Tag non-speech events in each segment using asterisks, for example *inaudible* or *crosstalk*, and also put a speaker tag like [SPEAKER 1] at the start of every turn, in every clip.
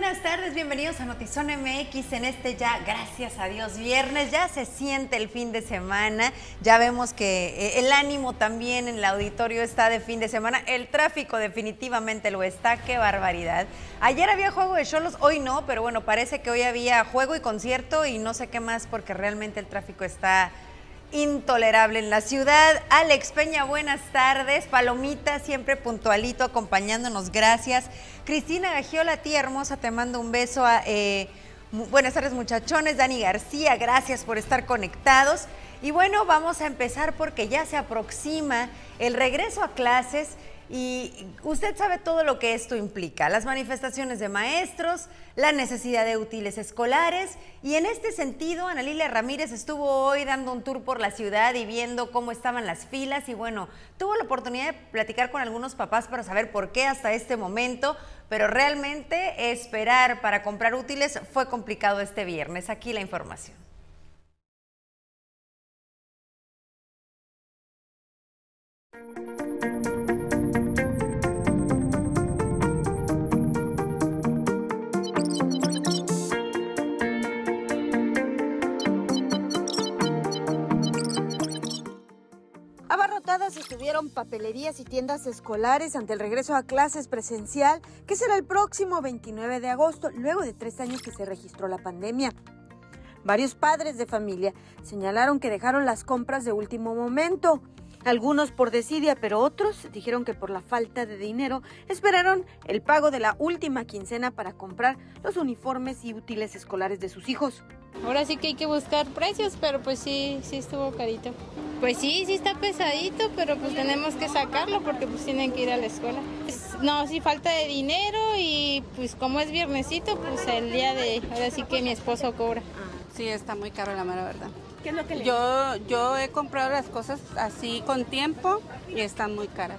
[SPEAKER 1] buenas tardes, bienvenidos a Notizón MX en este ya, gracias a Dios, viernes, ya se siente el fin de semana, ya vemos que eh, el ánimo también en el auditorio está de fin de semana, el tráfico definitivamente lo está, qué barbaridad. Ayer había juego de cholos, hoy no, pero bueno, parece que hoy había juego y concierto y no sé qué más porque realmente el tráfico está intolerable en la ciudad. Alex Peña, buenas tardes. Palomita, siempre puntualito, acompañándonos, gracias. Cristina Gagiola, tía hermosa, te mando un beso. Eh, buenas tardes, muchachones. Dani García, gracias por estar conectados. Y bueno, vamos a empezar porque ya se aproxima el regreso a clases y usted sabe todo lo que esto implica, las manifestaciones de maestros, la necesidad de útiles escolares y en este sentido Ana Lilia Ramírez estuvo hoy dando un tour por la ciudad y viendo cómo estaban las filas y bueno, tuvo la oportunidad de platicar con algunos papás para saber por qué hasta este momento, pero realmente esperar para comprar útiles fue complicado este viernes. Aquí la información.
[SPEAKER 2] Estuvieron papelerías y tiendas escolares ante el regreso a clases presencial, que será el próximo 29 de agosto, luego de tres años que se registró la pandemia. Varios padres de familia señalaron que dejaron las compras de último momento. Algunos por desidia, pero otros dijeron que por la falta de dinero esperaron el pago de la última quincena para comprar los uniformes y útiles escolares de sus hijos.
[SPEAKER 3] Ahora sí que hay que buscar precios, pero pues sí, sí estuvo carito. Pues sí, sí está pesadito, pero pues tenemos que sacarlo porque pues tienen que ir a la escuela. No, sí falta de dinero y pues como es viernesito, pues el día de ahora sí que mi esposo cobra.
[SPEAKER 4] Sí, está muy caro la mera verdad.
[SPEAKER 2] ¿Qué es lo que le
[SPEAKER 4] Yo, yo he comprado las cosas así con tiempo y están muy caras.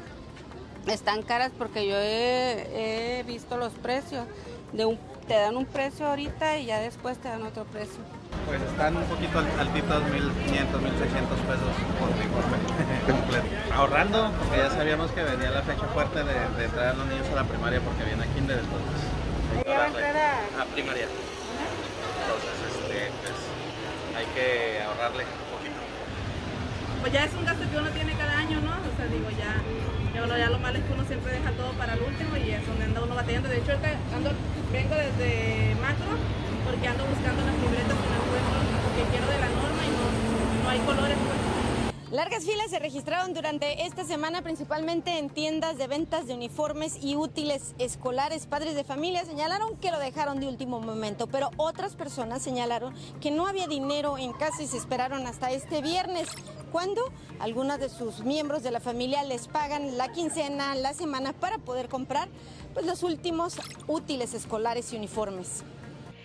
[SPEAKER 4] Están caras porque yo he, he visto los precios. De un, te dan un precio ahorita y ya después te dan otro precio.
[SPEAKER 5] Pues están un poquito altitos, 1.500, 1.600 pesos por uniforme *laughs* completo. Ahorrando, porque ya sabíamos que venía la fecha fuerte de, de traer a los niños a la primaria porque viene kinder, entonces.
[SPEAKER 2] ¿Ya va a entrar a...?
[SPEAKER 5] A primaria. Entonces, este, pues, hay que ahorrarle un poquito.
[SPEAKER 6] Pues ya es un gasto que uno tiene cada año, ¿no? O sea, digo, ya, lo, ya lo malo es que uno siempre deja todo para el último y es donde anda uno batallando. De hecho, ando, vengo desde macro porque ando buscando las libretas que no encuentro, porque quiero de la norma y no, no hay colores.
[SPEAKER 2] Largas filas se registraron durante esta semana principalmente en tiendas de ventas de uniformes y útiles escolares. Padres de familia señalaron que lo dejaron de último momento, pero otras personas señalaron que no había dinero en casa y se esperaron hasta este viernes, cuando algunas de sus miembros de la familia les pagan la quincena, la semana para poder comprar pues, los últimos útiles escolares y uniformes.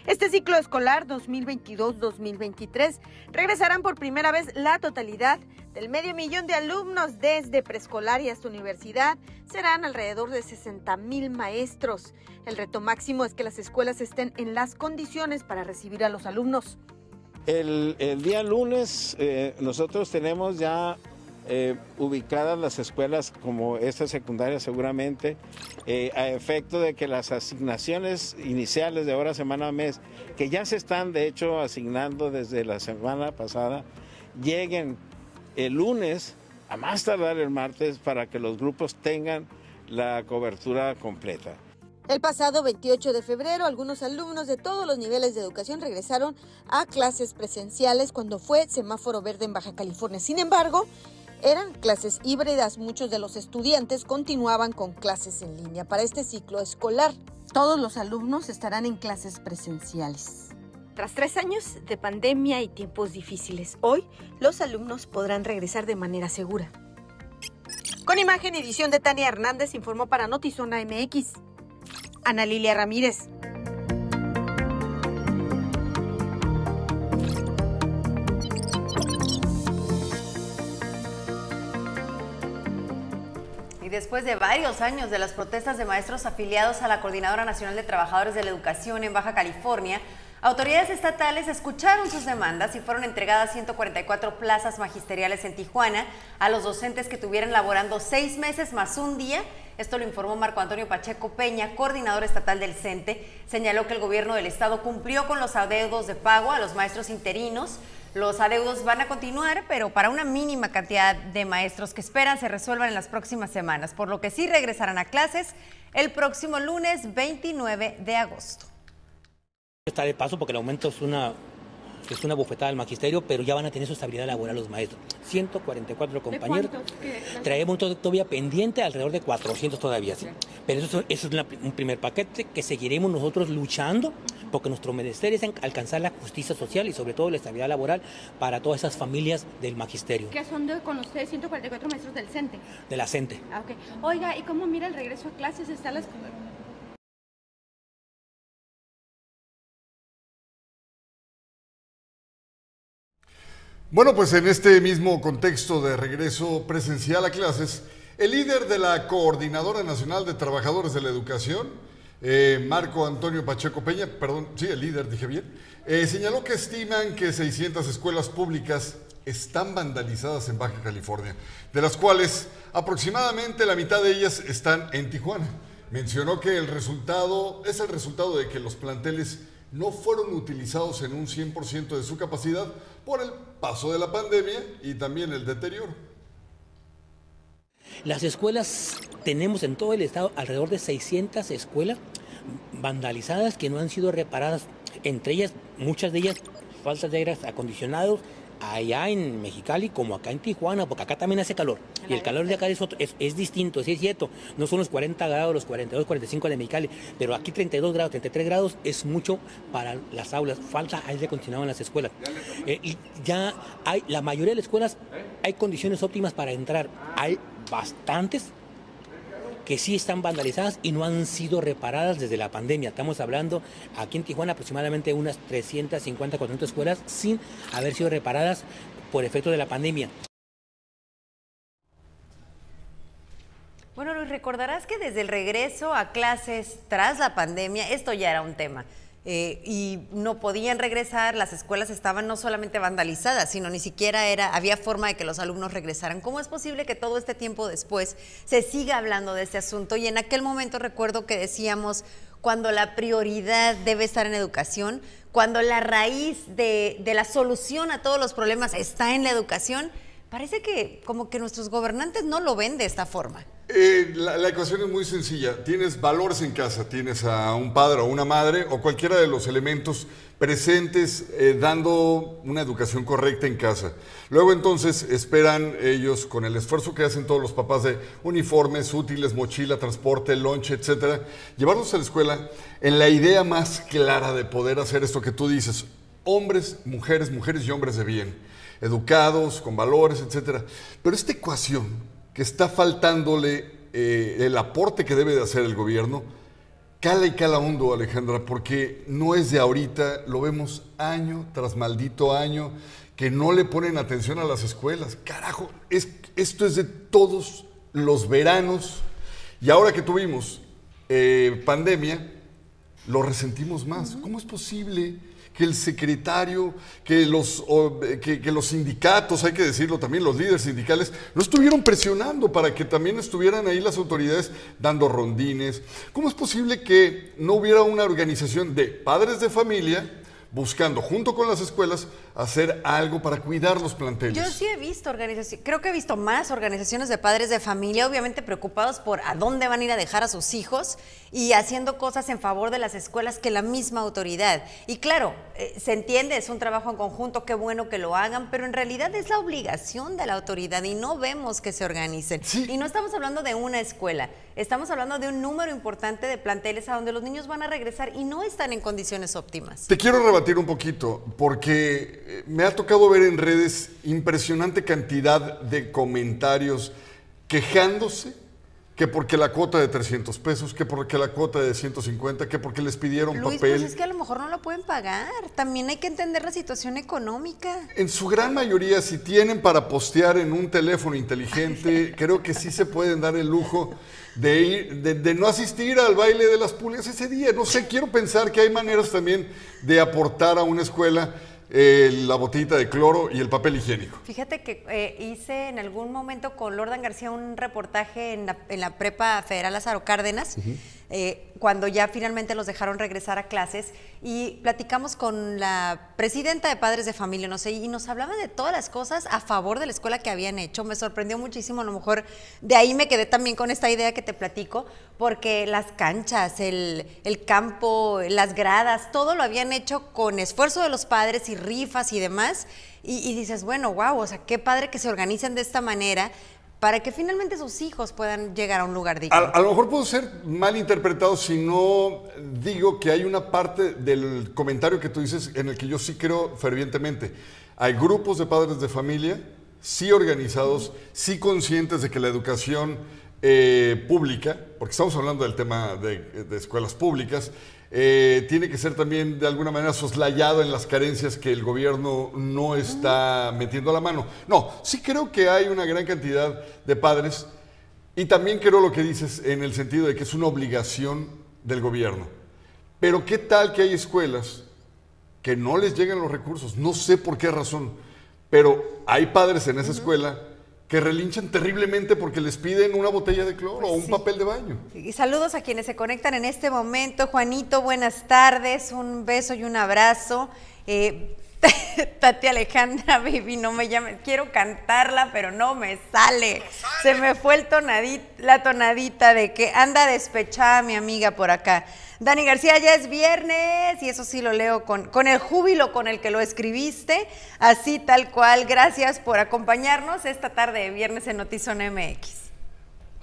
[SPEAKER 2] Este ciclo escolar 2022-2023 regresarán por primera vez la totalidad del medio millón de alumnos desde preescolar y hasta universidad. Serán alrededor de 60 mil maestros. El reto máximo es que las escuelas estén en las condiciones para recibir a los alumnos.
[SPEAKER 7] El, día lunes eh, nosotros tenemos ya eh, ubicadas las escuelas como esta secundaria seguramente, eh, a efecto de que las asignaciones iniciales de hora, semana a mes, que ya se están de hecho asignando desde la semana pasada, lleguen el lunes, a más tardar el martes, para que los grupos tengan la cobertura completa.
[SPEAKER 2] El pasado 28 de febrero, algunos alumnos de todos los niveles de educación regresaron a clases presenciales cuando fue semáforo verde en Baja California. Sin embargo, eran clases híbridas, muchos de los estudiantes continuaban con clases en línea para este ciclo escolar. Todos los alumnos estarán en clases presenciales. Tras tres años de pandemia y tiempos difíciles, hoy los alumnos podrán regresar de manera segura. Con imagen y edición de Tania Hernández, informó para Notizona MX. Ana Lilia Ramírez.
[SPEAKER 1] después de varios años de las protestas de maestros afiliados a la Coordinadora Nacional de Trabajadores de la Educación en Baja California, autoridades estatales escucharon sus demandas y fueron entregadas 144 plazas magisteriales en Tijuana a los docentes que tuvieran laborando seis meses más un día Esto lo informó Marco Antonio Pacheco Peña, coordinador estatal del CENTE. Señaló que el gobierno del estado cumplió con los adeudos de pago a los maestros interinos. Los adeudos van a continuar, pero para una mínima cantidad de maestros que esperan se resuelvan en las próximas semanas, por lo que sí regresarán a clases el próximo lunes 29 de agosto.
[SPEAKER 8] Está de paso porque el aumento es una es una bufetada al magisterio, pero ya van a tener su estabilidad laboral los maestros. 144 compañeros. Traemos todavía pendiente alrededor de 400 todavía, sí. Pero eso, es un primer paquete que seguiremos nosotros luchando porque nuestro ministerio es alcanzar la justicia social y sobre todo la estabilidad laboral para todas esas familias del magisterio.
[SPEAKER 2] ¿Qué son de, con ustedes 144 maestros del CENTE?
[SPEAKER 8] De la CENTE.
[SPEAKER 2] Ah, okay. Oiga, ¿y cómo mira el regreso a clases? ¿Están las
[SPEAKER 9] Bueno, pues en este mismo contexto de regreso presencial a clases, el líder de la Coordinadora Nacional de Trabajadores de la Educación, eh, Marco Antonio Pacheco Peña, perdón, sí, el líder, dije bien, eh, señaló que estiman que 600 escuelas públicas están vandalizadas en Baja California, de las cuales aproximadamente la mitad de ellas están en Tijuana. Mencionó que el resultado es el resultado de que los planteles no fueron utilizados en un 100% de su capacidad por el paso de la pandemia y también el deterioro.
[SPEAKER 8] Las escuelas, tenemos en todo el estado alrededor de 600 escuelas vandalizadas que no han sido reparadas, entre ellas, muchas de ellas, faltas de aire acondicionados, allá en Mexicali como acá en Tijuana, porque acá también hace calor. Y el calor de acá es, es, distinto, sí es cierto. No son los 40 grados, los 42, 45 de Mexicali, pero aquí 32 grados, 33 grados es mucho para las aulas. Falta aire acondicionado en las escuelas. Eh, y ya hay, la mayoría de las escuelas hay condiciones óptimas para entrar. Hay bastantes que sí están vandalizadas y no han sido reparadas desde la pandemia. Estamos hablando aquí en Tijuana aproximadamente unas 350, 400 escuelas sin haber sido reparadas por efecto de la pandemia.
[SPEAKER 1] Bueno, Luis, recordarás que desde el regreso a clases tras la pandemia, esto ya era un tema. Eh, y no podían regresar, las escuelas estaban no solamente vandalizadas, sino ni siquiera era, había forma de que los alumnos regresaran. ¿Cómo es posible que todo este tiempo después se siga hablando de este asunto? Y en aquel momento recuerdo que decíamos, cuando la prioridad debe estar en educación, cuando la raíz de, de la solución a todos los problemas está en la educación, parece que como que nuestros gobernantes no lo ven de esta forma.
[SPEAKER 9] Eh, la, ecuación es muy sencilla. Tienes valores en casa, tienes a un padre o una madre o cualquiera de los elementos presentes eh, dando una educación correcta en casa. Luego entonces esperan ellos, con el esfuerzo que hacen todos los papás de uniformes, útiles, mochila, transporte, lonche, etcétera, llevarlos a la escuela en la idea más clara de poder hacer esto que tú dices, hombres, mujeres, mujeres y hombres de bien, educados, con valores, etcétera. Pero esta ecuación que está faltándole eh, el aporte que debe de hacer el gobierno, cala y cala hondo, Alejandra, porque no es de ahorita, lo vemos año tras maldito año, que no le ponen atención a las escuelas. Carajo, es, esto es de todos los veranos. Y ahora que tuvimos eh, pandemia, lo resentimos más. ¿Cómo es posible? Que el secretario, que los, que, los sindicatos, hay que decirlo también, los líderes sindicales, no estuvieron presionando para que también estuvieran ahí las autoridades dando rondines. ¿Cómo es posible que no hubiera una organización de padres de familia buscando junto con las escuelas hacer algo para cuidar los planteles.
[SPEAKER 1] Yo sí he visto organizaciones, creo que he visto más organizaciones de padres de familia, obviamente preocupados por a dónde van a ir a dejar a sus hijos y haciendo cosas en favor de las escuelas que la misma autoridad. Y claro, eh, se entiende, es un trabajo en conjunto, qué bueno que lo hagan, pero en realidad es la obligación de la autoridad y no vemos que se organicen. Y no estamos hablando de una escuela, estamos hablando de un número importante de planteles a donde los niños van a regresar y no están en condiciones óptimas.
[SPEAKER 9] Te quiero rebatir un poquito, porque me ha tocado ver en redes impresionante cantidad de comentarios quejándose que porque la cuota de 300 pesos, que porque la cuota de 150, que porque les pidieron
[SPEAKER 1] Luis,
[SPEAKER 9] papel.
[SPEAKER 1] Pues es que a lo mejor no lo pueden pagar. También hay que entender la situación económica.
[SPEAKER 9] En su gran mayoría, si tienen para postear en un teléfono inteligente, *laughs* creo que sí se pueden dar el lujo de, ir, de, no asistir al baile de las pulgas ese día. No sé, *laughs* quiero pensar que hay maneras también de aportar a una escuela eh, la botellita de cloro y el papel higiénico.
[SPEAKER 1] Fíjate que eh, hice en algún momento con Lordan García un reportaje en la, en la Prepa Federal Lázaro Cárdenas, eh, cuando ya finalmente los dejaron regresar a clases, y platicamos con la presidenta de Padres de Familia, no sé, y nos hablaba de todas las cosas a favor de la escuela que habían hecho. Me sorprendió muchísimo, a lo mejor de ahí me quedé también con esta idea que te platico, porque las canchas, el, el campo, las gradas, todo lo habían hecho con esfuerzo de los padres y rifas y demás. Y, y dices, bueno, wow, o sea, qué padre que se organicen de esta manera para que finalmente sus hijos puedan llegar a un lugar digno.
[SPEAKER 9] A, a, lo mejor puedo ser mal interpretado si no digo que hay una parte del comentario que tú dices en el que yo sí creo fervientemente. Hay grupos de padres de familia, sí organizados, sí conscientes de que la educación eh, pública, porque estamos hablando del tema de, de escuelas públicas, eh, tiene que ser también de alguna manera soslayado en las carencias que el gobierno no está metiendo a la mano. No, sí creo que hay una gran cantidad de padres y también creo lo que dices en el sentido de que es una obligación del gobierno. Pero ¿qué tal que hay escuelas que no les llegan los recursos? No sé por qué razón, pero hay padres en esa escuela que relinchan terriblemente porque les piden una botella de cloro o un
[SPEAKER 1] sí.
[SPEAKER 9] papel de baño.
[SPEAKER 1] Y saludos a quienes se conectan en este momento. Juanito, buenas tardes, un beso y un abrazo. Eh, *laughs* Tati Alejandra, baby, no me llames. Quiero cantarla, pero no me sale. Se me fue el tonadit, la tonadita de que anda despechada mi amiga por acá. Dani García, ya es viernes y eso sí lo leo con, con el júbilo con el que lo escribiste, así tal cual. Gracias por acompañarnos esta tarde de viernes en Notizón MX.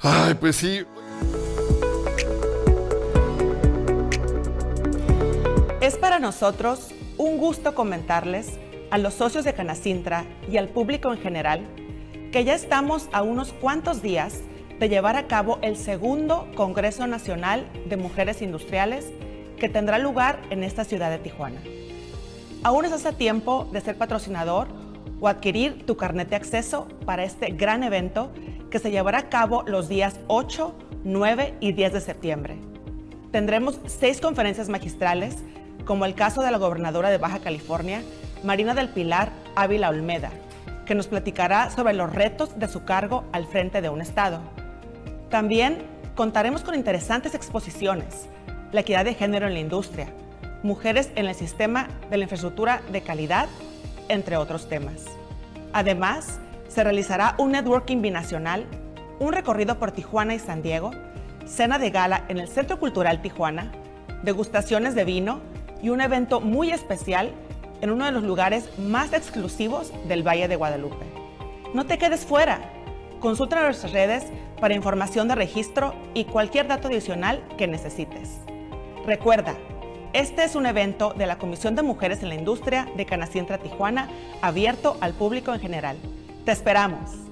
[SPEAKER 9] Ay, pues sí.
[SPEAKER 10] Es para nosotros un gusto comentarles a los socios de Canacintra y al público en general que ya estamos a unos cuantos días de llevar a cabo el segundo Congreso Nacional de Mujeres Industriales que tendrá lugar en esta ciudad de Tijuana. Aún estás a tiempo de ser patrocinador o adquirir tu carnet de acceso para este gran evento que se llevará a cabo los días 8, 9 y 10 de septiembre. Tendremos seis conferencias magistrales, como el caso de la gobernadora de Baja California, Marina del Pilar Ávila Olmeda, que nos platicará sobre los retos de su cargo al frente de un estado. También contaremos con interesantes exposiciones, la equidad de género en la industria, mujeres en el sistema de la infraestructura de calidad, entre otros temas. Además, se realizará un networking binacional, un recorrido por Tijuana y San Diego, cena de gala en el Centro Cultural Tijuana, degustaciones de vino y un evento muy especial en uno de los lugares más exclusivos del Valle de Guadalupe. No te quedes fuera. Consulta nuestras redes para información de registro y cualquier dato adicional que necesites. Recuerda, este es un evento de la Comisión de Mujeres en la Industria de Canacintra Tijuana, abierto al público en general. Te esperamos.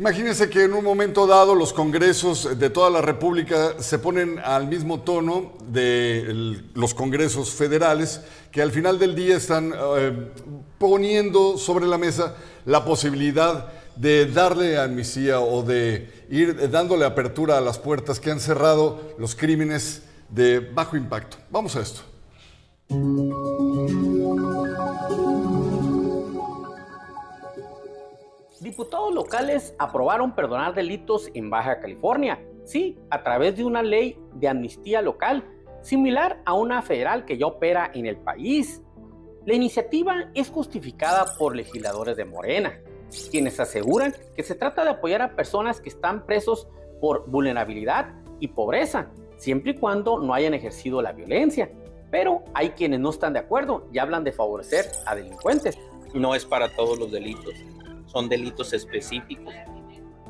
[SPEAKER 9] Imagínense que en un momento dado los congresos de toda la República se ponen al mismo tono de los congresos federales, que al final del día están eh, poniendo sobre la mesa la posibilidad de darle amnistía o de ir dándole apertura a las puertas que han cerrado los crímenes de bajo impacto. Vamos a esto.
[SPEAKER 11] Diputados locales aprobaron perdonar delitos en Baja California, sí, a través de una ley de amnistía local, similar a una federal que ya opera en el país. La iniciativa es justificada por legisladores de Morena, quienes aseguran que se trata de apoyar a personas que están presos por vulnerabilidad y pobreza, siempre y cuando no hayan ejercido la violencia. Pero hay quienes no están de acuerdo y hablan de favorecer a delincuentes.
[SPEAKER 12] No es para todos los delitos son delitos específicos.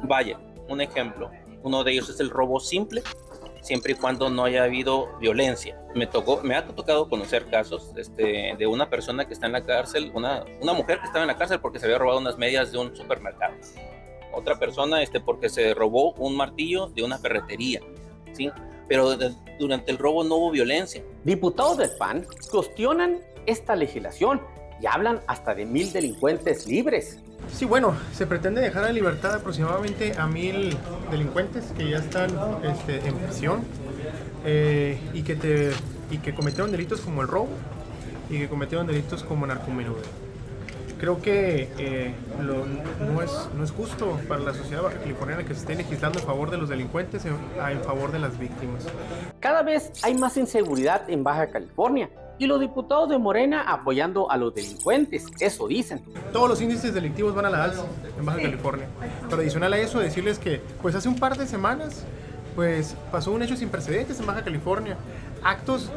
[SPEAKER 12] Vaya, un ejemplo, uno de ellos es el robo simple, siempre y cuando no haya habido violencia. Me, tocó, me ha tocado conocer casos este, de una persona que está en la cárcel, una, mujer que estaba en la cárcel porque se había robado unas medias de un supermercado. Otra persona este, porque se robó un martillo de una ferretería. ¿sí? Pero durante el robo no hubo violencia.
[SPEAKER 11] Diputados del PAN cuestionan esta legislación y hablan hasta de mil delincuentes libres.
[SPEAKER 13] Sí, bueno, se pretende dejar en libertad aproximadamente a mil delincuentes que ya están este, en prisión eh, y, que te, y que cometieron delitos como el robo y que cometieron delitos como narcomenudeo. Creo que eh, no, es, no es justo para la sociedad californiana que se esté legislando en favor de los delincuentes en, en favor de las víctimas.
[SPEAKER 11] Cada vez hay más inseguridad en Baja California y los diputados de Morena apoyando a los delincuentes, eso dicen.
[SPEAKER 13] Todos los índices delictivos van a la alza en Baja California. Pero adicional a eso, decirles que pues hace un par de semanas pues pasó un hecho sin precedentes en Baja California. Actos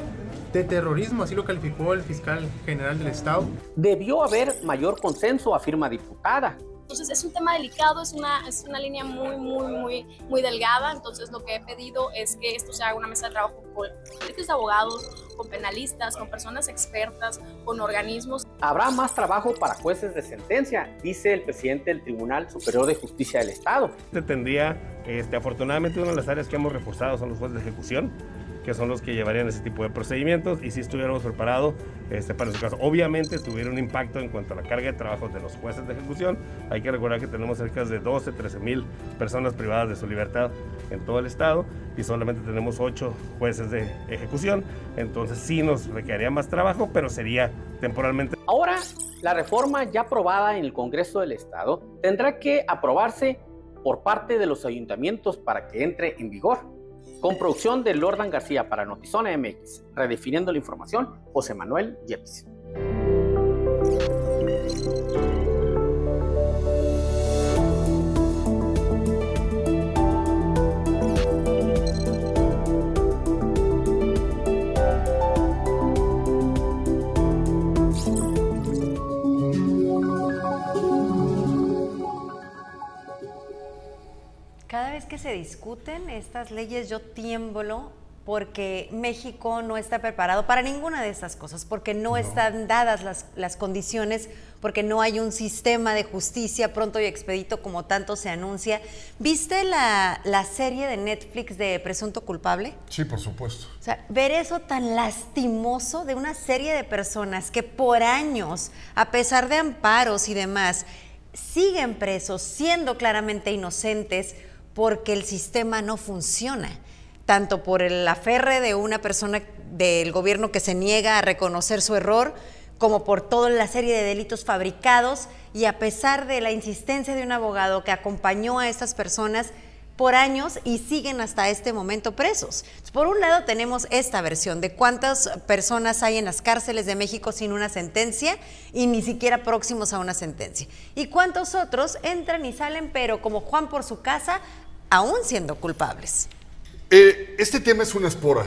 [SPEAKER 13] de terrorismo, así lo calificó el fiscal general del Estado.
[SPEAKER 11] Debió haber mayor consenso, afirma diputada.
[SPEAKER 14] Entonces es un tema delicado, es una, es una línea muy, muy, muy, muy delgada. Entonces lo que he pedido es que esto se haga una mesa de trabajo con de abogados, con penalistas, con personas expertas, con organismos.
[SPEAKER 11] Habrá más trabajo para jueces de sentencia, dice el presidente del Tribunal Superior de Justicia del Estado.
[SPEAKER 15] Se tendría, este, afortunadamente, una de las áreas que hemos reforzado son los jueces de ejecución que son los que llevarían ese tipo de procedimientos y si estuviéramos preparados este, para ese caso. Obviamente tuviera un impacto en cuanto a la carga de trabajo de los jueces de ejecución. Hay que recordar que tenemos cerca de 12, 13 mil personas privadas de su libertad en todo el estado y solamente tenemos 8 jueces de ejecución. Entonces sí nos requeriría más trabajo, pero sería temporalmente.
[SPEAKER 11] Ahora, la reforma ya aprobada en el Congreso del Estado tendrá que aprobarse por parte de los ayuntamientos para que entre en vigor. Con producción de Lordan García para Notizona MX, redefiniendo la información, José Manuel Yepes.
[SPEAKER 1] Se discuten estas leyes yo tiemblo porque México no está preparado para ninguna de estas cosas, porque no, están dadas las, las, condiciones, porque no hay un sistema de justicia pronto y expedito como tanto se anuncia. ¿Viste la, la serie de Netflix de Presunto Culpable?
[SPEAKER 9] Sí, por supuesto.
[SPEAKER 1] O sea, ver eso tan lastimoso de una serie de personas que por años, a pesar de amparos y demás, siguen presos, siendo claramente inocentes, porque el sistema no funciona, tanto por el aferre de una persona del gobierno que se niega a reconocer su error, como por toda la serie de delitos fabricados y a pesar de la insistencia de un abogado que acompañó a estas personas por años y siguen hasta este momento presos. Por un lado tenemos esta versión de cuántas personas hay en las cárceles de México sin una sentencia y ni siquiera próximos a una sentencia. Y cuántos otros entran y salen, pero como Juan por su casa, aún siendo culpables.
[SPEAKER 9] Eh, este tema es una espora.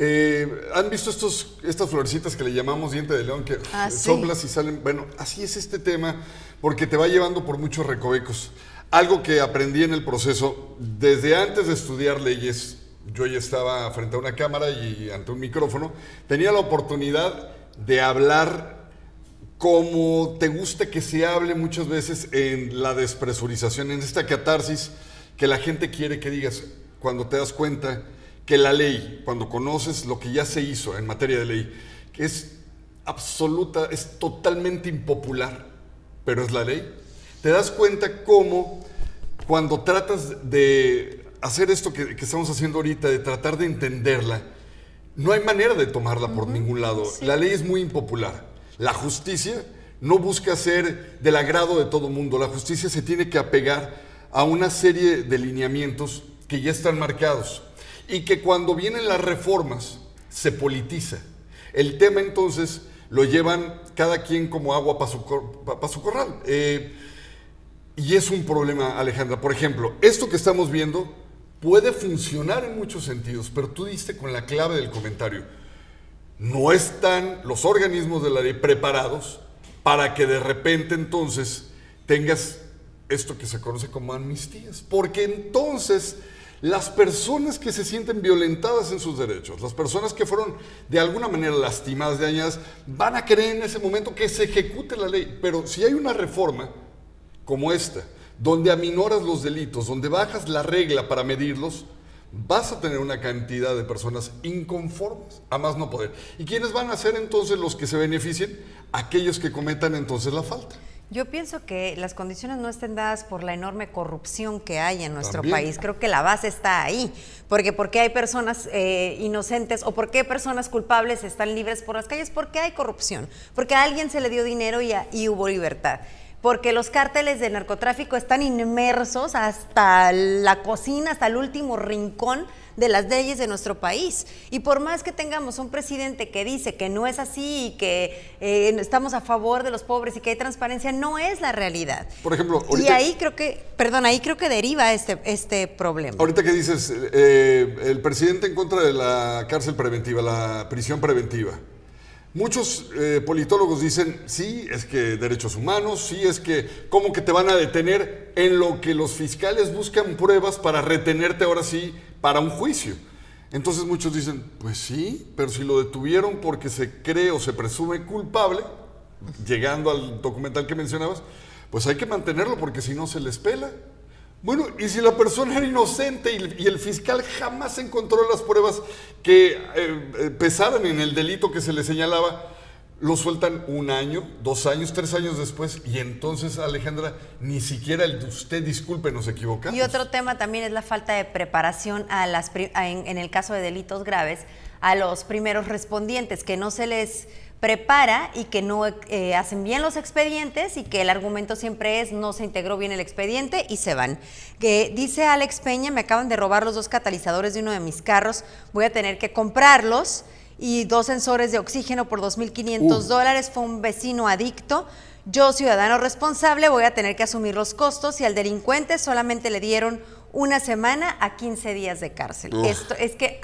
[SPEAKER 9] Eh, ¿Han visto estos, estas florecitas que le llamamos diente de león que ah, soplas y salen? Bueno, así es este tema porque te va llevando por muchos recovecos. Algo que aprendí en el proceso, desde antes de estudiar leyes, yo ya estaba frente a una cámara y ante un micrófono, tenía la oportunidad de hablar como te gusta que se hable muchas veces en la despresurización, en esta catarsis que la gente quiere que digas cuando te das cuenta que la ley, cuando conoces lo que ya se hizo en materia de ley, que es absoluta, es totalmente impopular, pero es la ley, te das cuenta cómo cuando tratas de hacer esto que, estamos haciendo ahorita, de tratar de entenderla, no hay manera de tomarla por ningún lado. La ley es muy impopular. La justicia no busca ser del agrado de todo mundo. La justicia se tiene que apegar a una serie de lineamientos que ya están marcados y que cuando vienen las reformas se politiza. El tema entonces lo llevan cada quien como agua para su, corral. Eh, y es un problema, Alejandra. Por ejemplo, esto que estamos viendo puede funcionar en muchos sentidos, pero tú diste con la clave del comentario. No están los organismos de la ley preparados para que de repente entonces tengas esto que se conoce como amnistías, porque entonces las personas que se sienten violentadas en sus derechos, las personas que fueron de alguna manera lastimadas, dañadas, van a creer en ese momento que se ejecute la ley. Pero si hay una reforma como esta, donde aminoras los delitos, donde bajas la regla para medirlos, vas a tener una cantidad de personas inconformes, a más no poder. ¿Y quiénes van a ser entonces los que se beneficien? Aquellos que cometan entonces la falta.
[SPEAKER 1] Yo pienso que las condiciones no estén dadas por la enorme corrupción que hay en nuestro
[SPEAKER 9] También.
[SPEAKER 1] país. Creo que la base está ahí. Porque porque hay personas eh, inocentes o por qué personas culpables están libres por las calles? Porque hay corrupción. Porque a alguien se le dio dinero y, a- y hubo libertad. Porque los cárteles de narcotráfico están inmersos hasta la cocina, hasta el último rincón de las leyes de nuestro país. Y por más que tengamos un presidente que dice que no es así y que eh, estamos a favor de los pobres y que hay transparencia, no es la realidad.
[SPEAKER 9] Por ejemplo,
[SPEAKER 1] Y ahí creo que, perdón, ahí creo que deriva este, este problema.
[SPEAKER 9] ahorita que dices, eh, el presidente en contra de la cárcel preventiva, la prisión preventiva. Muchos eh, politólogos dicen, sí, es que derechos humanos, sí, es que, ¿cómo que te van a detener en lo que los fiscales buscan pruebas para retenerte ahora sí para un juicio? Entonces muchos dicen, pues sí, pero si lo detuvieron porque se cree o se presume culpable, llegando al documental que mencionabas, pues hay que mantenerlo porque si no se les pela. Bueno, y si la persona era inocente y, el fiscal jamás encontró las pruebas que eh, eh, pesaran en el delito que se le señalaba, lo sueltan un año, dos años, tres años después, y entonces, Alejandra, ni siquiera el de usted, disculpe, nos equivocamos.
[SPEAKER 1] Y otro tema también es la falta de preparación a las en, en el caso de delitos graves a los primeros respondientes, que no se les prepara y que no eh, hacen bien los expedientes y que el argumento siempre es no se integró bien el expediente y se van. Que dice Alex Peña, me acaban de robar los dos catalizadores de uno de mis carros, voy a tener que comprarlos y dos sensores de oxígeno por 2.500
[SPEAKER 16] Uh.
[SPEAKER 1] dólares, fue un vecino adicto. Yo, ciudadano responsable, voy a tener que asumir los costos y al delincuente solamente le dieron una semana a 15 días de cárcel. Esto es que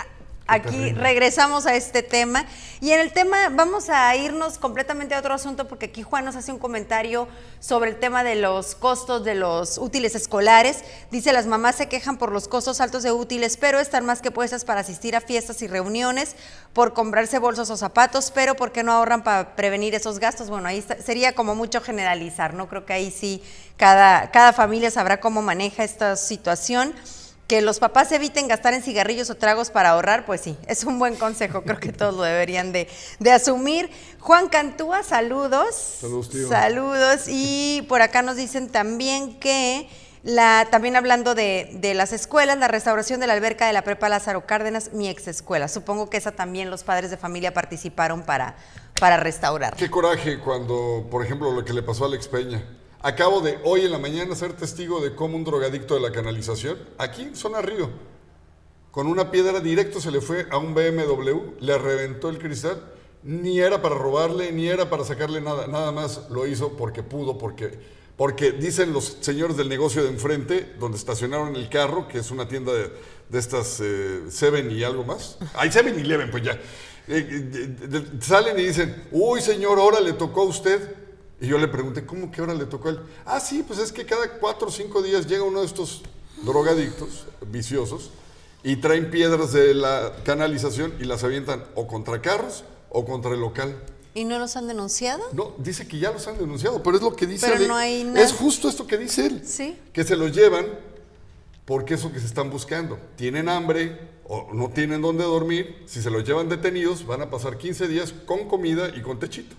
[SPEAKER 1] aquí regresamos a este tema y en el tema vamos a irnos completamente a otro asunto porque aquí Juan nos hace un comentario sobre el tema de los costos de los útiles escolares. Dice, las mamás se quejan por los costos altos de útiles, pero están más que puestas para asistir a fiestas y reuniones, por comprarse bolsos o zapatos, pero ¿por qué no ahorran para prevenir esos gastos? Bueno, ahí está- sería como mucho generalizar, ¿no? Creo que ahí sí cada, cada familia sabrá cómo maneja esta situación. Que los papás eviten gastar en cigarrillos o tragos para ahorrar, pues sí, es un buen consejo, creo que todos lo deberían de, de asumir. Juan Cantúa, saludos.
[SPEAKER 9] Saludos, tío.
[SPEAKER 1] Saludos. Y por acá nos dicen también que la, también hablando de, de las escuelas, la restauración de la alberca de la Prepa Lázaro Cárdenas, mi ex escuela. Supongo que esa también los padres de familia participaron para, para restaurar.
[SPEAKER 9] Qué coraje cuando, por ejemplo, lo que le pasó a Alex Peña. Acabo de hoy en la mañana ser testigo de cómo un drogadicto de la canalización, aquí en Zona Río, con una piedra directo se le fue a un BMW, le reventó el cristal, ni era para robarle, ni era para sacarle nada, nada más lo hizo porque pudo, porque, porque dicen los señores del negocio de enfrente, donde estacionaron el carro, que es una tienda de, de estas eh, Seven y algo más. Hay Seven y Eleven, pues ya. Eh, eh, salen y dicen, uy señor, ahora le tocó a usted. Y yo le pregunté, ¿cómo que ahora le tocó a él? Ah, sí, pues es que cada cuatro o cinco días llega uno de estos drogadictos viciosos y traen piedras de la canalización y las avientan o contra carros o contra el local.
[SPEAKER 1] ¿Y no los han denunciado?
[SPEAKER 9] No, dice que ya los han denunciado, pero es lo que dice
[SPEAKER 1] Pero no hay nada.
[SPEAKER 9] Es justo esto que dice él.
[SPEAKER 1] Sí.
[SPEAKER 9] Que se los llevan porque eso que se están buscando. Tienen hambre o no tienen dónde dormir. Si se los llevan detenidos, van a pasar 15 días con comida y con techito.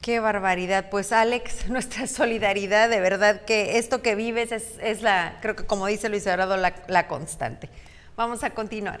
[SPEAKER 1] Qué barbaridad. Pues Alex, *laughs* nuestra solidaridad, de verdad que esto que vives es, es la, creo que como dice Luis Eduardo, la, la constante. Vamos a continuar.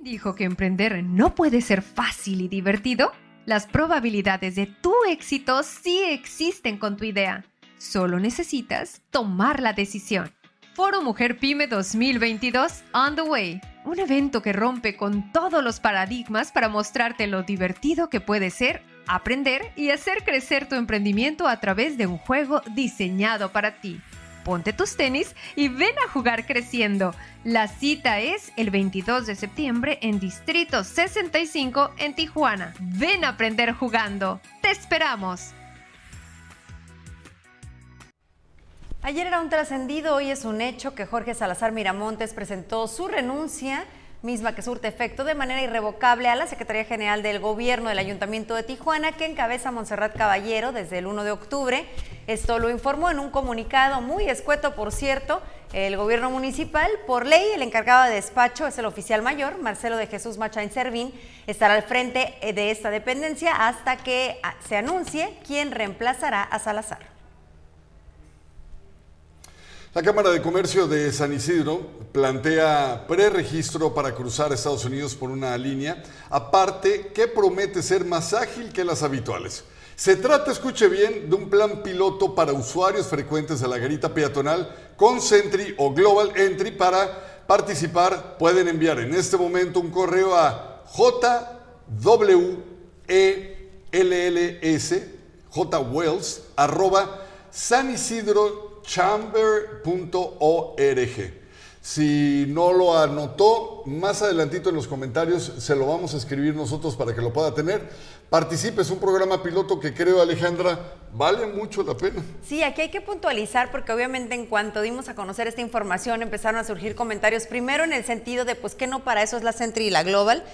[SPEAKER 16] dijo que emprender no puede ser fácil y divertido? Las probabilidades de tu éxito sí existen con tu idea. Solo necesitas tomar la decisión. Foro Mujer Pyme 2022 On the Way. Un evento que rompe con todos los paradigmas para mostrarte lo divertido que puede ser aprender y hacer crecer tu emprendimiento a través de un juego diseñado para ti. Ponte tus tenis y ven a jugar creciendo. La cita es el 22 de septiembre en Distrito 65 en Tijuana. Ven a aprender jugando. ¡Te esperamos!
[SPEAKER 1] Ayer era un trascendido, hoy es un hecho que Jorge Salazar Miramontes presentó su renuncia, misma que surte efecto de manera irrevocable a la Secretaría General del Gobierno del Ayuntamiento de Tijuana, que encabeza Montserrat Caballero desde el 1 de octubre. Esto lo informó en un comunicado muy escueto, por cierto, el gobierno municipal. Por ley, el encargado de despacho es el oficial mayor, Marcelo de Jesús Machain Servín, estará al frente de esta dependencia hasta que ah, se anuncie quién reemplazará a Salazar.
[SPEAKER 9] La Cámara de Comercio de San Isidro plantea preregistro para cruzar Estados Unidos por una línea, aparte que promete ser más ágil que las habituales. Se trata, escuche bien, de un plan piloto para usuarios frecuentes de la garita peatonal con Sentry o Global Entry. Para participar pueden enviar en este momento un correo a jwells, sanisidrochamber.org. Si no lo anotó, más adelantito en los comentarios se lo vamos a escribir nosotros para que lo pueda tener. Participe, es un programa piloto que creo, Alejandra, vale mucho la pena.
[SPEAKER 1] Sí, aquí hay que puntualizar porque obviamente en cuanto dimos a conocer esta información empezaron a surgir comentarios, primero en el sentido de, pues que no para eso es la Centri y la Global.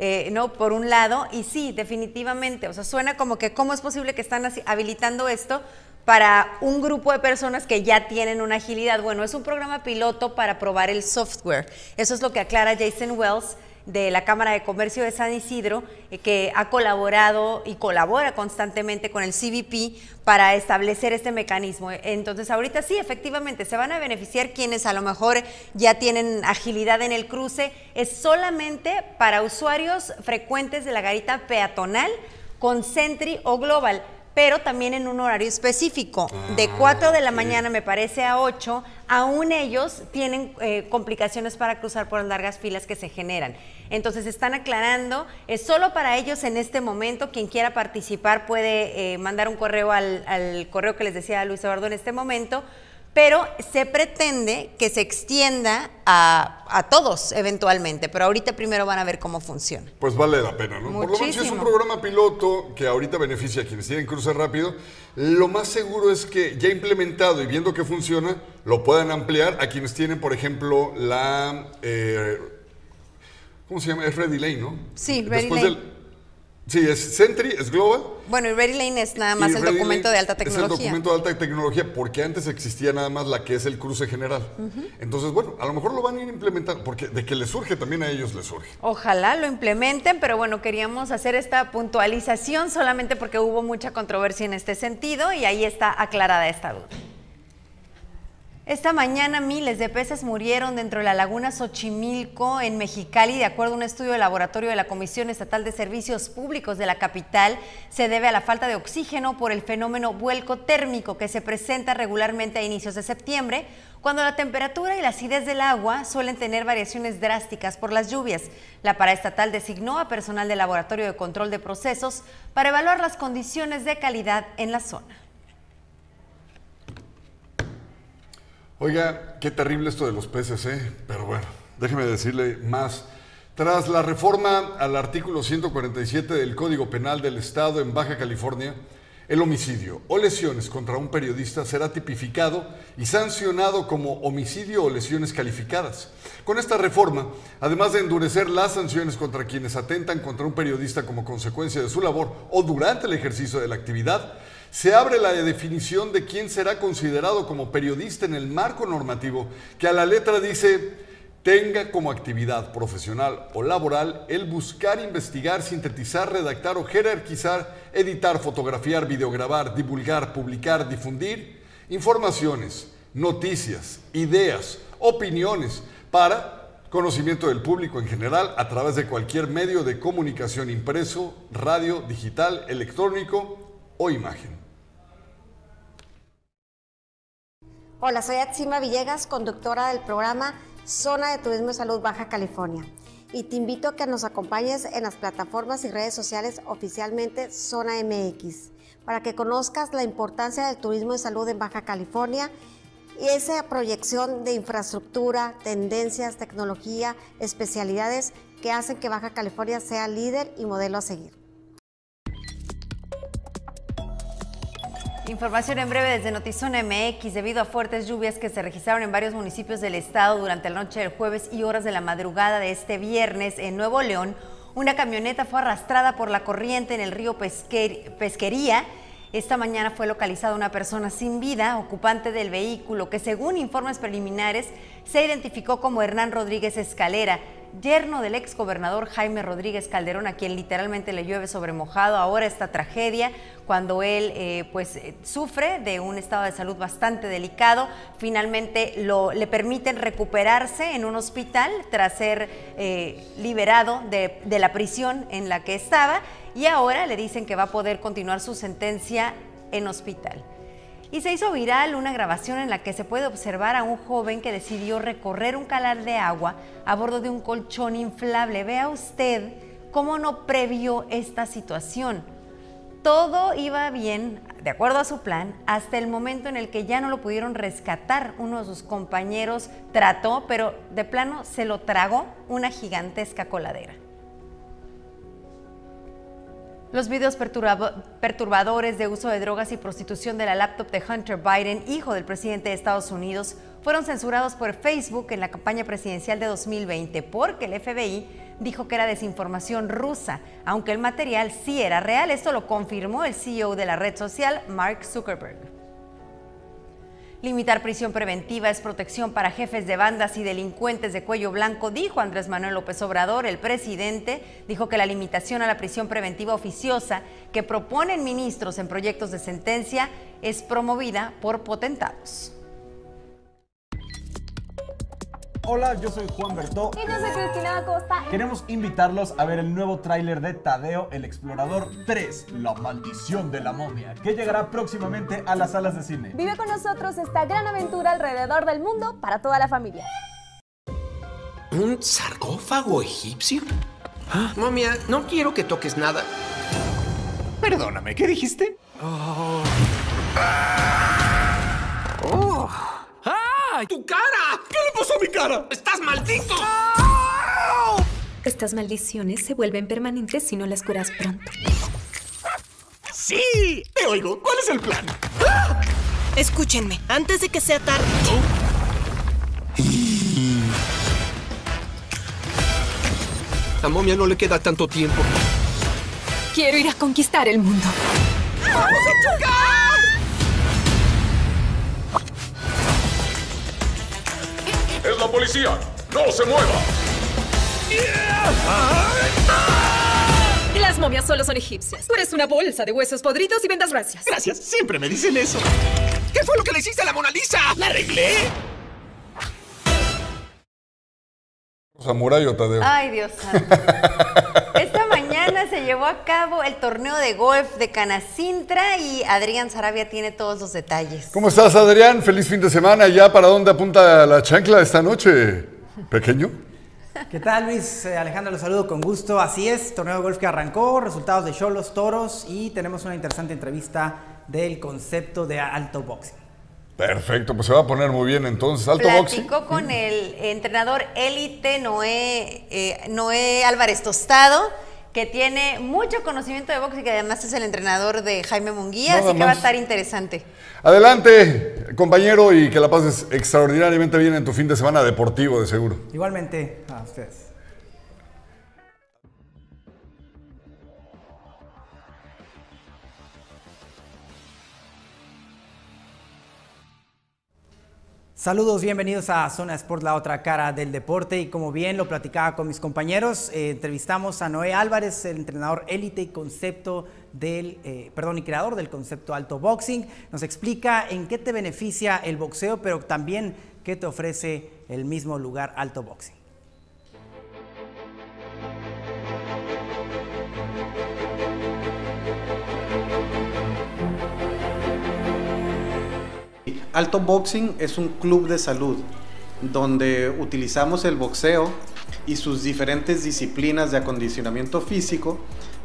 [SPEAKER 1] Eh, ¿no? Por un lado, y sí, definitivamente, o sea, suena como que cómo es posible que están habilitando esto para un grupo de personas que ya tienen una agilidad. Bueno, es un programa piloto para probar el software. Eso es lo que aclara Jason Wells de la Cámara de Comercio de San Isidro, eh, que ha colaborado y colabora constantemente con el CBP para establecer este mecanismo. Entonces, ahorita sí, efectivamente, se van a beneficiar quienes a lo mejor ya tienen agilidad en el cruce. Es solamente para usuarios frecuentes de la garita peatonal con Sentry o Global pero también en un horario específico. De 4 ah, de la mañana, me parece, a 8, aún ellos tienen eh, complicaciones para cruzar por las largas filas que se generan. Entonces, están aclarando, es solo para ellos en este momento. Quien quiera participar puede eh, mandar un correo al, al correo que les decía Luis Eduardo en este momento pero se pretende que se extienda a, todos eventualmente, pero ahorita primero van a ver cómo funciona.
[SPEAKER 9] Pues vale la pena, ¿no? Por lo menos si es un programa piloto que ahorita beneficia a quienes tienen cruzar rápido, lo más seguro es que ya implementado y viendo que funciona, lo puedan ampliar a quienes tienen, por ejemplo, la... Eh, ¿Cómo se llama? Es Ready Lane, ¿no?
[SPEAKER 1] Sí, Ready Lane.
[SPEAKER 9] Sí, es Sentry, es Global.
[SPEAKER 1] Bueno, y Ready Lane es nada más el documento de alta tecnología.
[SPEAKER 9] Es el documento de alta tecnología, porque antes existía nada más la que es el cruce general. Entonces, bueno, a lo mejor lo van a ir implementando, porque de que les surge también a ellos les surge.
[SPEAKER 1] Ojalá lo implementen, pero bueno, queríamos hacer esta puntualización solamente porque hubo mucha controversia en este sentido y ahí está aclarada esta duda. Esta mañana miles de peces murieron dentro de la laguna Xochimilco en Mexicali. De acuerdo a un estudio del laboratorio de la Comisión Estatal de Servicios Públicos de la capital, se debe a la falta de oxígeno por el fenómeno vuelco térmico que se presenta regularmente a inicios de septiembre, cuando la temperatura y la acidez del agua suelen tener variaciones drásticas por las lluvias. La paraestatal designó a personal del Laboratorio de Control de Procesos para evaluar las condiciones de calidad en la zona.
[SPEAKER 9] Oiga, qué terrible esto de los peces, ¿eh? Pero bueno, déjeme decirle más. Tras la reforma al artículo 147 del Código Penal del Estado en Baja California, el homicidio o lesiones contra un periodista será tipificado y sancionado como homicidio o lesiones calificadas. Con esta reforma, además de endurecer las sanciones contra quienes atentan contra un periodista como consecuencia de su labor o durante el ejercicio de la actividad, se abre la definición de quién será considerado como periodista en el marco normativo, que a la letra dice tenga como actividad profesional o laboral el buscar, investigar, sintetizar, redactar o jerarquizar, editar, fotografiar, videograbar, divulgar, publicar, difundir informaciones, noticias, ideas, opiniones para conocimiento del público en general a través de cualquier medio de comunicación impreso, radio, digital, electrónico o imagen.
[SPEAKER 17] Hola, soy Atsima Villegas, conductora del programa Zona de Turismo y Salud Baja California. Y te invito a que nos acompañes en las plataformas y redes sociales oficialmente Zona MX, para que conozcas la importancia del turismo y salud en Baja California y esa proyección de infraestructura, tendencias, tecnología, especialidades que hacen que Baja California sea líder y modelo a seguir.
[SPEAKER 1] Información en breve desde Notizón MX. Debido a fuertes lluvias que se registraron en varios municipios del estado durante la noche del jueves y horas de la madrugada de este viernes en Nuevo León, una camioneta fue arrastrada por la corriente en el río Pesquería Esta mañana fue localizada una persona sin vida, ocupante del vehículo, que según informes preliminares se identificó como Hernán Rodríguez Escalera, yerno del exgobernador Jaime Rodríguez Calderón, a quien literalmente le llueve sobre mojado ahora esta tragedia, cuando él eh, pues eh, sufre de un estado de salud bastante delicado. Finalmente lo, le permiten recuperarse en un hospital tras ser eh, liberado de, de la prisión en la que estaba y ahora le dicen que va a poder continuar su sentencia en hospital. Y se hizo viral una grabación en la que se puede observar a un joven que decidió recorrer un calar de agua a bordo de un colchón inflable. Vea usted cómo no previó esta situación. Todo iba bien, de acuerdo a su plan, hasta el momento en el que ya no lo pudieron rescatar. Uno de sus compañeros trató, pero de plano se lo tragó una gigantesca coladera. Los videos perturbadores de uso de drogas y prostitución de la laptop de Hunter Biden, hijo del presidente de Estados Unidos, fueron censurados por Facebook en la campaña presidencial de 2020 porque el FBI dijo que era desinformación rusa, aunque el material sí era real. Esto lo confirmó el CEO de la red social, Mark Zuckerberg. Limitar prisión preventiva es protección para jefes de bandas y delincuentes de cuello blanco, dijo Andrés Manuel López Obrador. El presidente dijo que la limitación a la prisión preventiva oficiosa que proponen ministros en proyectos de sentencia es promovida por potentados.
[SPEAKER 18] Hola, yo soy Juan Bertó.
[SPEAKER 19] Y yo soy Cristina Acosta.
[SPEAKER 18] Queremos invitarlos a ver el nuevo tráiler de Tadeo, el Explorador 3, La Maldición de la Momia, que llegará próximamente a las salas de cine.
[SPEAKER 19] Vive con nosotros esta gran aventura alrededor del mundo para toda la familia.
[SPEAKER 20] ¿Un sarcófago egipcio? Ah, momia, no quiero que toques nada.
[SPEAKER 18] Perdóname, ¿qué dijiste?
[SPEAKER 20] Oh. ¡Ay! ¡Tu cara! ¿Qué le pasó a mi cara? ¡Estás maldito!
[SPEAKER 21] Estas maldiciones se vuelven permanentes si no las curas pronto.
[SPEAKER 20] ¡Sí! Te oigo. ¿Cuál es el plan?
[SPEAKER 22] Escúchenme, antes de que sea tarde.
[SPEAKER 20] A momia no le queda tanto tiempo.
[SPEAKER 21] Quiero ir a conquistar el mundo.
[SPEAKER 20] ¡Vamos a chocar!
[SPEAKER 23] ¡Es la policía! ¡No se mueva!
[SPEAKER 21] Las momias solo son egipcias. Tú eres una bolsa de huesos podridos y vendas racias.
[SPEAKER 20] Gracias, siempre me dicen eso. ¿Qué fue lo que le hiciste a la Mona Lisa? ¿La arreglé?
[SPEAKER 9] Samurai o Tadeo.
[SPEAKER 1] Ay, Dios santo. *laughs* Esta mañana se llevó a cabo el torneo de golf de Canacintra y Adrián Sarabia tiene todos los detalles.
[SPEAKER 9] ¿Cómo estás, Adrián? Feliz fin de semana. ¿Ya para dónde apunta la chancla esta noche? ¿Pequeño?
[SPEAKER 24] ¿Qué tal, Luis? Eh, Alejandro, los saludo con gusto. Así es, torneo de golf que arrancó, resultados de Cholos, Toros y tenemos una interesante entrevista del concepto de alto boxing.
[SPEAKER 9] Perfecto, pues se va a poner muy bien entonces. Alto boxing.
[SPEAKER 1] Platicó con el entrenador élite Noé, eh, Noé Álvarez Tostado, que tiene mucho conocimiento de boxing y que además es el entrenador de Jaime Munguía,
[SPEAKER 9] Nada
[SPEAKER 1] así que va a estar interesante.
[SPEAKER 9] Adelante, compañero, y que la pases extraordinariamente bien en tu fin de semana deportivo, de seguro.
[SPEAKER 24] Igualmente a ustedes. Saludos, bienvenidos a Zona Sport, la otra cara del deporte. Y como bien lo platicaba con mis compañeros, eh, entrevistamos a Noé Álvarez, el entrenador élite y concepto del, eh, perdón, y creador del concepto alto boxing. Nos explica en qué te beneficia el boxeo, pero también qué te ofrece el mismo lugar alto boxing.
[SPEAKER 25] Alto Boxing es un club de salud donde utilizamos el boxeo y sus diferentes disciplinas de acondicionamiento físico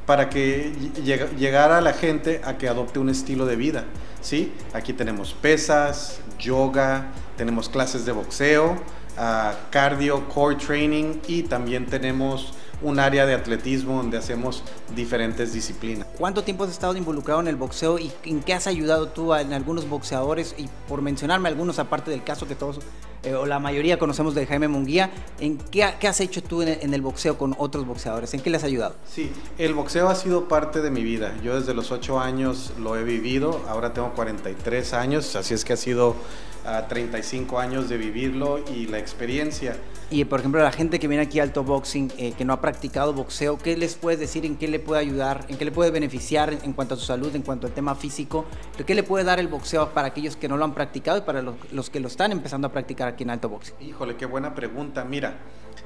[SPEAKER 25] para que lleg- llegara a la gente a que adopte un estilo de vida. ¿sí? Aquí tenemos pesas, yoga, tenemos clases de boxeo, ah, cardio, core training y también tenemos un área de atletismo donde hacemos diferentes disciplinas.
[SPEAKER 24] ¿Cuánto tiempo has estado involucrado en el boxeo y en qué has ayudado tú a- en algunos boxeadores? Y por mencionarme algunos, aparte del caso que todos eh, o la mayoría conocemos de Jaime Munguía. ¿En qué, qué has hecho tú en el, en el, boxeo con otros boxeadores? ¿En qué le has ayudado?
[SPEAKER 25] Sí, el boxeo ha sido parte de mi vida. Yo desde los 8 años lo he vivido, ahora tengo 43 años, así es que ha sido a 35 años de vivirlo y la experiencia.
[SPEAKER 24] Y por ejemplo, la gente que viene aquí a Alto Boxing, eh, que no ha practicado boxeo, ¿qué les puedes decir? ¿En qué le puede ayudar? ¿En qué le puede beneficiar en cuanto a su salud, en cuanto al tema físico? ¿Qué le puede dar el boxeo para aquellos que no lo han practicado y para los, los que lo están empezando a practicar aquí en Alto Boxing?
[SPEAKER 25] Híjole, qué buena pregunta. Mira,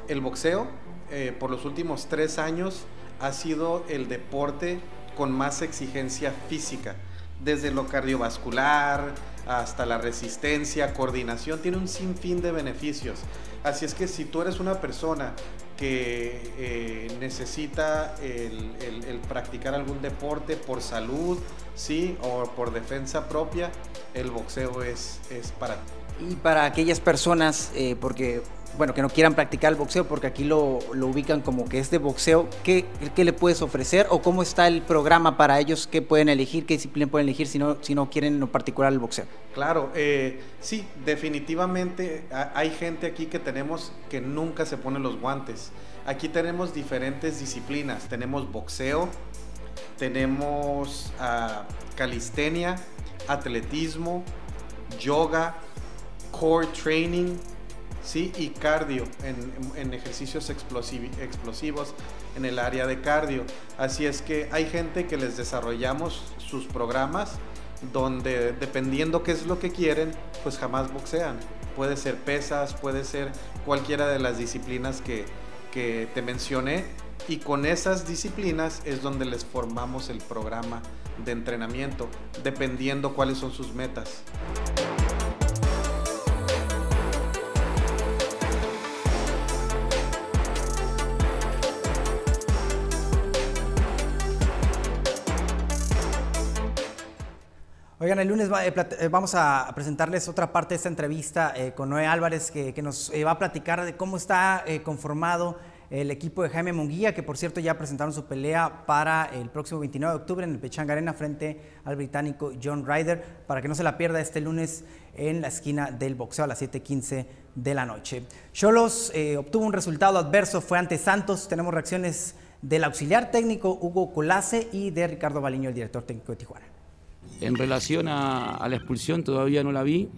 [SPEAKER 25] el boxeo eh, por los últimos tres años ha sido el deporte con más exigencia física, desde lo cardiovascular, hasta la resistencia, coordinación, tiene un sinfín de beneficios. Así es que si tú eres una persona que eh, necesita el, practicar algún deporte por salud, sí, o por defensa propia, el boxeo es, es para ti.
[SPEAKER 24] Y para aquellas personas, eh, porque bueno, que no quieran practicar el boxeo porque aquí lo, lo ubican como que es de boxeo, ¿qué, ¿qué, le puedes ofrecer o cómo está el programa para ellos? ¿Qué pueden elegir? ¿Qué disciplina pueden elegir si no, si no quieren en particular el boxeo?
[SPEAKER 25] Claro, eh, sí, definitivamente hay gente aquí que tenemos que nunca se pone los guantes. Aquí tenemos diferentes disciplinas, tenemos boxeo, tenemos uh, calistenia, atletismo, yoga, core training, ¿sí? y cardio en, ejercicios explosivos en el área de cardio. Así es que hay gente que les desarrollamos sus programas donde dependiendo qué es lo que quieren, pues jamás boxean. Puede ser pesas, puede ser cualquiera de las disciplinas que, que te mencioné y con esas disciplinas es donde les formamos el programa de entrenamiento, dependiendo cuáles son sus metas.
[SPEAKER 24] Oigan, el lunes eh, eh, vamos a presentarles otra parte de esta entrevista eh, con Noé Álvarez, que, nos va a platicar de cómo está conformado el equipo de Jaime Munguía, que por cierto ya presentaron su pelea para el próximo 29 de octubre en el Pechanga Arena frente al británico John Ryder, para que no se la pierda este lunes en la esquina del boxeo a las 7.15 de la noche. Cholos obtuvo un resultado adverso, fue ante Santos, tenemos reacciones del auxiliar técnico Hugo Colase y de Ricardo Baliño, el director técnico de Tijuana.
[SPEAKER 26] En relación a, la expulsión, todavía no la vi.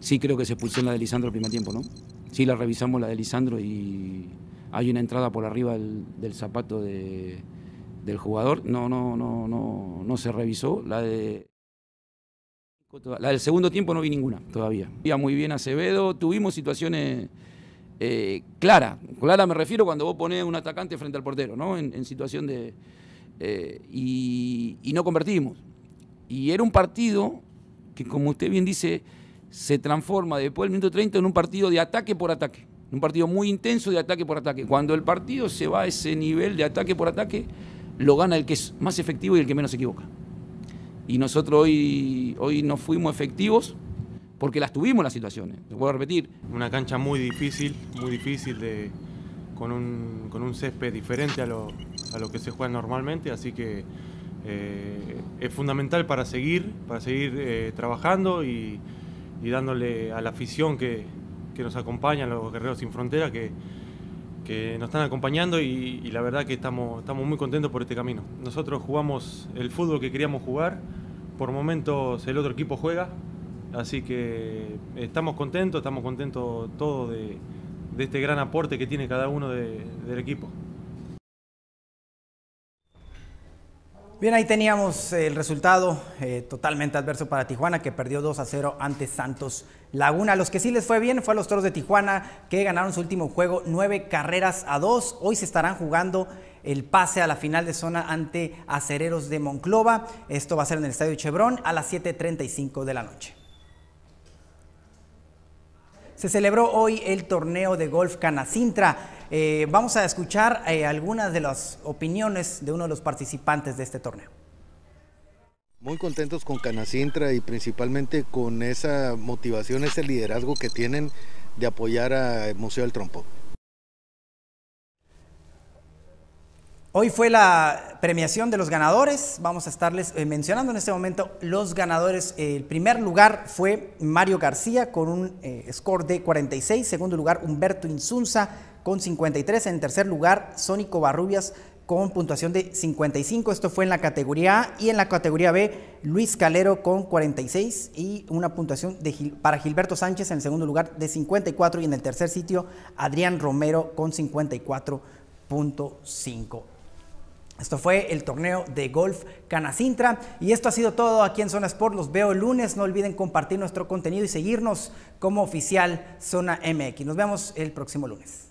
[SPEAKER 26] Sí creo que se expulsó la de Lisandro el primer tiempo, ¿no? Sí la revisamos la de Lisandro y hay una entrada por arriba del, zapato del jugador. No, no, no, no, no se revisó. La de la del segundo tiempo no vi ninguna todavía. Iba muy bien Acevedo, tuvimos situaciones eh, claras. Clara me refiero cuando vos ponés un atacante frente al portero, ¿no? En, situación de. Eh, y, no convertimos. Y era un partido que, como usted bien dice, se transforma después del minuto 30 en un partido de ataque por ataque. Un partido muy intenso de ataque por ataque. Cuando el partido se va a ese nivel de ataque por ataque, lo gana el que es más efectivo y el que menos se equivoca. Y nosotros hoy, hoy no fuimos efectivos porque las tuvimos las situaciones. Lo puedo repetir.
[SPEAKER 27] Una cancha muy difícil, muy difícil de, con, un, con un césped diferente a lo, a lo que se juega normalmente, así que eh, es fundamental para seguir, para seguir eh, trabajando y, dándole a la afición que, nos acompaña, los Guerreros Sin Frontera, que, nos están acompañando y, la verdad que estamos, estamos muy contentos por este camino. Nosotros jugamos el fútbol que queríamos jugar, por momentos el otro equipo juega, así que estamos contentos, estamos contentos todos de, este gran aporte que tiene cada uno del equipo.
[SPEAKER 24] Bien, ahí teníamos el resultado eh, totalmente adverso para Tijuana, que perdió 2 a 0 ante Santos Laguna. Los que sí les fue bien fue a los Toros de Tijuana, que ganaron su último juego, nueve carreras a dos. Hoy se estarán jugando el pase a la final de zona ante Acereros de Monclova. Esto va a ser en el Estadio Chevron a las 7.35 de la noche. Se celebró hoy el torneo de golf Canacintra. Eh, vamos a escuchar eh, algunas de las opiniones de uno de los participantes de este torneo.
[SPEAKER 28] Muy contentos con Canacintra y principalmente con esa motivación, ese liderazgo que tienen de apoyar al Museo del Trompo.
[SPEAKER 24] Hoy fue la premiación de los ganadores. Vamos a estarles eh, mencionando en este momento los ganadores. el primer lugar fue Mario García con un eh, score de 46. Segundo lugar, Humberto Insunza con 53. En tercer lugar, Sónico Barrubias con puntuación de 55. Esto fue en la categoría A. Y en la categoría B, Luis Calero con 46 y una puntuación de, para Gilberto Sánchez en el segundo lugar de 54. Y en el tercer sitio, Adrián Romero con 54.5. Esto fue el torneo de golf Canacintra y esto ha sido todo aquí en Zona Sport. Los veo el lunes. No olviden compartir nuestro contenido y seguirnos como oficial Zona MX. Nos vemos el próximo lunes.